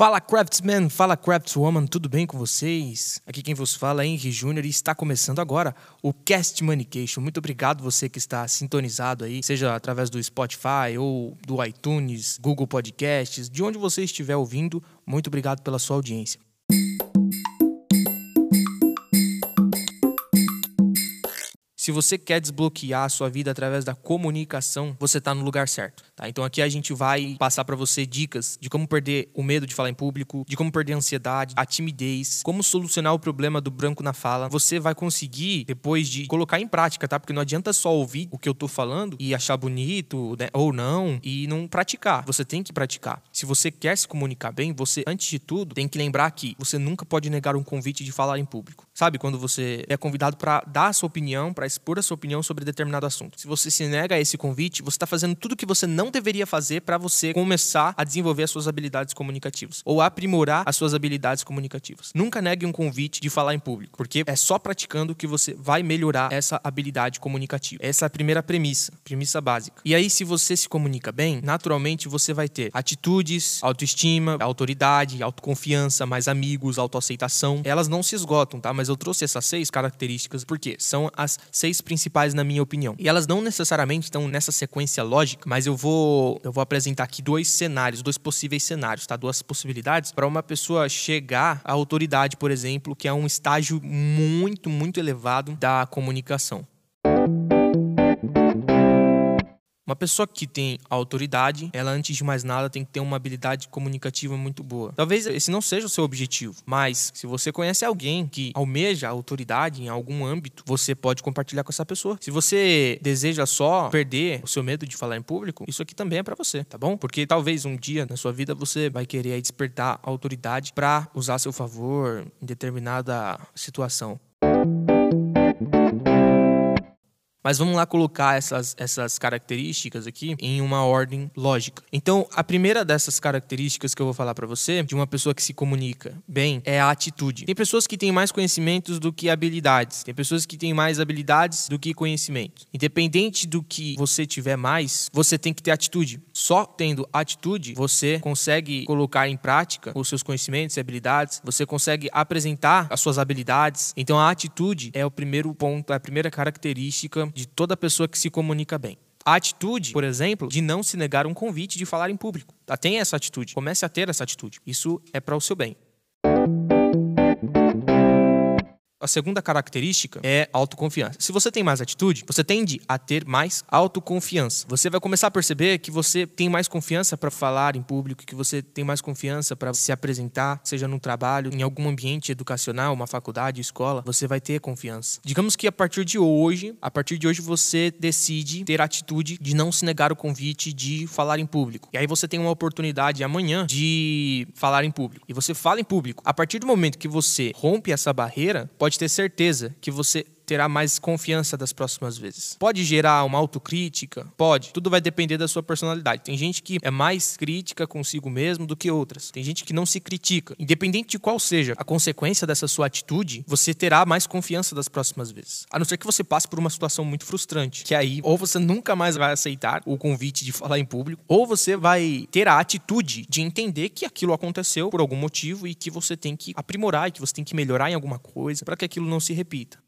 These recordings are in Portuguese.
Fala Craftsman, fala Craftswoman, tudo bem com vocês? Aqui quem vos fala é Henry Júnior e está começando agora o Cast Manication. Muito obrigado você que está sintonizado aí, seja através do Spotify ou do iTunes, Google Podcasts, de onde você estiver ouvindo. Muito obrigado pela sua audiência. Se você quer desbloquear a sua vida através da comunicação, você está no lugar certo. Tá? Então aqui a gente vai passar para você dicas de como perder o medo de falar em público, de como perder a ansiedade, a timidez, como solucionar o problema do branco na fala. Você vai conseguir depois de colocar em prática, tá? Porque não adianta só ouvir o que eu tô falando e achar bonito né? ou não e não praticar. Você tem que praticar. Se você quer se comunicar bem, você antes de tudo tem que lembrar que você nunca pode negar um convite de falar em público. Sabe quando você é convidado para dar a sua opinião, para expor a sua opinião sobre determinado assunto. Se você se nega a esse convite, você está fazendo tudo o que você não deveria fazer para você começar a desenvolver as suas habilidades comunicativas ou aprimorar as suas habilidades comunicativas. Nunca negue um convite de falar em público, porque é só praticando que você vai melhorar essa habilidade comunicativa. Essa é a primeira premissa, premissa básica. E aí, se você se comunica bem, naturalmente você vai ter atitudes, autoestima, autoridade, autoconfiança, mais amigos, autoaceitação. Elas não se esgotam, tá? Mas eu trouxe essas seis características porque são as seis principais na minha opinião. E elas não necessariamente estão nessa sequência lógica, mas eu vou eu vou apresentar aqui dois cenários, dois possíveis cenários, tá? Duas possibilidades para uma pessoa chegar à autoridade, por exemplo, que é um estágio muito, muito elevado da comunicação. Uma pessoa que tem autoridade, ela antes de mais nada tem que ter uma habilidade comunicativa muito boa. Talvez esse não seja o seu objetivo, mas se você conhece alguém que almeja autoridade em algum âmbito, você pode compartilhar com essa pessoa. Se você deseja só perder o seu medo de falar em público, isso aqui também é para você, tá bom? Porque talvez um dia na sua vida você vai querer despertar autoridade para usar a seu favor em determinada situação. Mas vamos lá colocar essas, essas características aqui em uma ordem lógica. Então, a primeira dessas características que eu vou falar para você, de uma pessoa que se comunica bem, é a atitude. Tem pessoas que têm mais conhecimentos do que habilidades. Tem pessoas que têm mais habilidades do que conhecimento. Independente do que você tiver mais, você tem que ter atitude. Só tendo atitude, você consegue colocar em prática os seus conhecimentos e habilidades, você consegue apresentar as suas habilidades. Então, a atitude é o primeiro ponto, é a primeira característica de toda pessoa que se comunica bem. A atitude, por exemplo, de não se negar um convite de falar em público. Tá? Tem essa atitude. Comece a ter essa atitude. Isso é para o seu bem. A segunda característica é autoconfiança. Se você tem mais atitude, você tende a ter mais autoconfiança. Você vai começar a perceber que você tem mais confiança para falar em público, que você tem mais confiança para se apresentar, seja no trabalho, em algum ambiente educacional, uma faculdade, escola, você vai ter confiança. Digamos que a partir de hoje, a partir de hoje você decide ter a atitude de não se negar o convite de falar em público. E aí você tem uma oportunidade amanhã de falar em público. E você fala em público. A partir do momento que você rompe essa barreira, pode pode ter certeza que você terá mais confiança das próximas vezes. Pode gerar uma autocrítica? Pode. Tudo vai depender da sua personalidade. Tem gente que é mais crítica consigo mesmo do que outras. Tem gente que não se critica. Independente de qual seja a consequência dessa sua atitude, você terá mais confiança das próximas vezes. A não ser que você passe por uma situação muito frustrante, que aí ou você nunca mais vai aceitar o convite de falar em público, ou você vai ter a atitude de entender que aquilo aconteceu por algum motivo e que você tem que aprimorar e que você tem que melhorar em alguma coisa para que aquilo não se repita.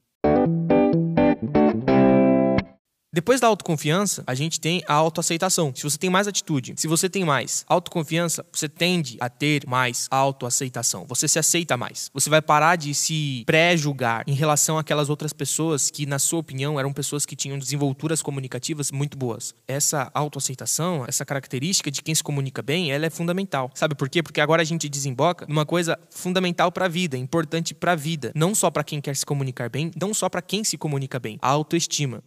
Depois da autoconfiança, a gente tem a autoaceitação. Se você tem mais atitude, se você tem mais autoconfiança, você tende a ter mais autoaceitação. Você se aceita mais. Você vai parar de se pré-julgar em relação àquelas outras pessoas que, na sua opinião, eram pessoas que tinham desenvolturas comunicativas muito boas. Essa autoaceitação, essa característica de quem se comunica bem, ela é fundamental. Sabe por quê? Porque agora a gente desemboca numa coisa fundamental para a vida, importante para a vida, não só para quem quer se comunicar bem, não só para quem se comunica bem, a autoestima.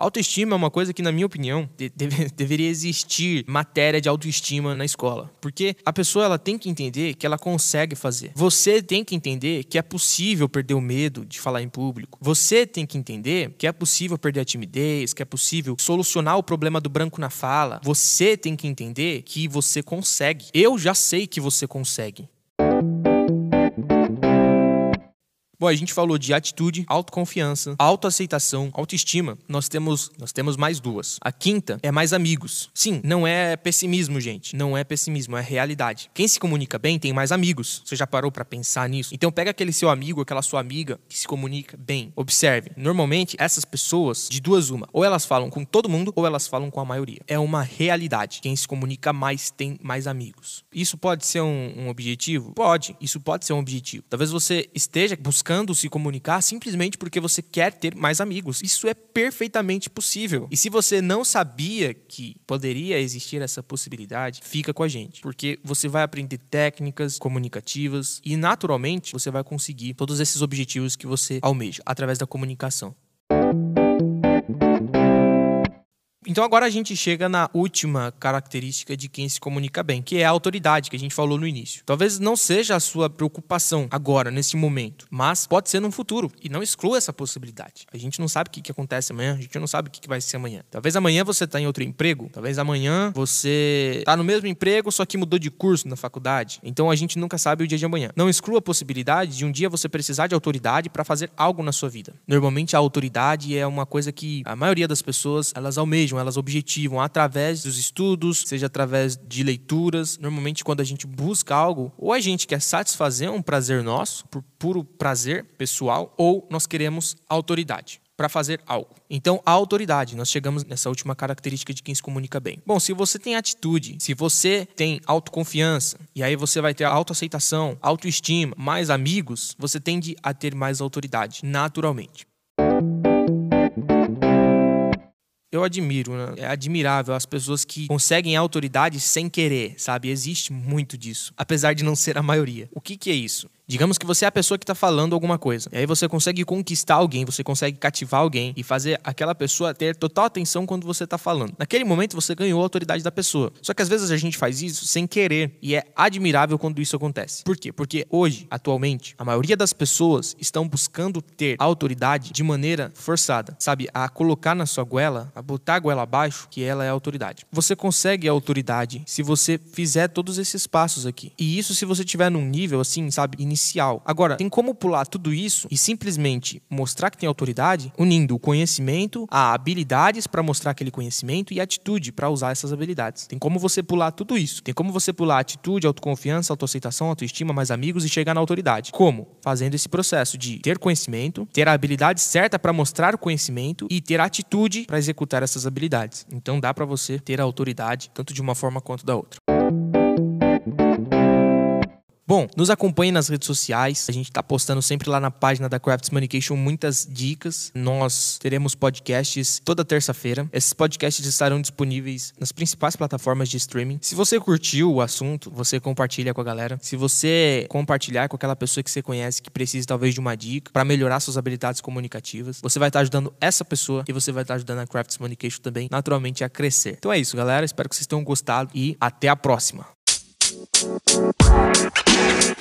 Autoestima é uma coisa que, na minha opinião, de deve deveria existir matéria de autoestima na escola. Porque a pessoa ela tem que entender que ela consegue fazer. Você tem que entender que é possível perder o medo de falar em público. Você tem que entender que é possível perder a timidez, que é possível solucionar o problema do branco na fala. Você tem que entender que você consegue. Eu já sei que você consegue. Bom, a gente falou de atitude, autoconfiança, autoaceitação, autoestima. Nós temos, nós temos mais duas. A quinta é mais amigos. Sim, não é pessimismo, gente. Não é pessimismo, é realidade. Quem se comunica bem tem mais amigos. Você já parou para pensar nisso? Então pega aquele seu amigo, aquela sua amiga que se comunica bem. Observe. Normalmente essas pessoas de duas uma, ou elas falam com todo mundo ou elas falam com a maioria. É uma realidade. Quem se comunica mais tem mais amigos. Isso pode ser um, um objetivo? Pode. Isso pode ser um objetivo. Talvez você esteja buscando se comunicar simplesmente porque você quer ter mais amigos. Isso é perfeitamente possível. E se você não sabia que poderia existir essa possibilidade, fica com a gente, porque você vai aprender técnicas comunicativas e naturalmente você vai conseguir todos esses objetivos que você almeja através da comunicação. Então agora a gente chega na última característica de quem se comunica bem, que é a autoridade, que a gente falou no início. Talvez não seja a sua preocupação agora, nesse momento, mas pode ser no futuro. E não exclua essa possibilidade. A gente não sabe o que, que acontece amanhã, a gente não sabe o que, que vai ser amanhã. Talvez amanhã você está em outro emprego, talvez amanhã você está no mesmo emprego, só que mudou de curso na faculdade. Então a gente nunca sabe o dia de amanhã. Não exclua a possibilidade de um dia você precisar de autoridade para fazer algo na sua vida. Normalmente a autoridade é uma coisa que a maioria das pessoas elas almejam elas objetivam através dos estudos, seja através de leituras. Normalmente, quando a gente busca algo, ou a gente quer satisfazer um prazer nosso, por puro prazer pessoal, ou nós queremos autoridade para fazer algo. Então, a autoridade, nós chegamos nessa última característica de quem se comunica bem. Bom, se você tem atitude, se você tem autoconfiança, e aí você vai ter autoaceitação, autoestima, mais amigos, você tende a ter mais autoridade, naturalmente. Eu admiro, né? É admirável as pessoas que conseguem autoridade sem querer, sabe? Existe muito disso, apesar de não ser a maioria. O que, que é isso? Digamos que você é a pessoa que está falando alguma coisa. E aí você consegue conquistar alguém, você consegue cativar alguém e fazer aquela pessoa ter total atenção quando você está falando. Naquele momento você ganhou a autoridade da pessoa. Só que às vezes a gente faz isso sem querer e é admirável quando isso acontece. Por quê? Porque hoje, atualmente, a maioria das pessoas estão buscando ter autoridade de maneira forçada, sabe? A colocar na sua goela, a botar a goela abaixo, que ela é autoridade. Você consegue a autoridade se você fizer todos esses passos aqui. E isso se você tiver num nível assim, sabe, inicial inicial. Agora, tem como pular tudo isso e simplesmente mostrar que tem autoridade, unindo o conhecimento a habilidades para mostrar aquele conhecimento e atitude para usar essas habilidades. Tem como você pular tudo isso. Tem como você pular atitude, autoconfiança, autoaceitação, autoestima, mais amigos e chegar na autoridade. Como? Fazendo esse processo de ter conhecimento, ter a habilidade certa para mostrar o conhecimento e ter atitude para executar essas habilidades. Então dá para você ter a autoridade tanto de uma forma quanto da outra. Bom, nos acompanhe nas redes sociais. A gente está postando sempre lá na página da Crafts Communication muitas dicas. Nós teremos podcasts toda terça-feira. Esses podcasts estarão disponíveis nas principais plataformas de streaming. Se você curtiu o assunto, você compartilha com a galera. Se você compartilhar com aquela pessoa que você conhece que precisa talvez de uma dica para melhorar suas habilidades comunicativas, você vai estar tá ajudando essa pessoa e você vai estar tá ajudando a Crafts Communication também naturalmente a crescer. Então é isso, galera. Espero que vocês tenham gostado e até a próxima. Thank you.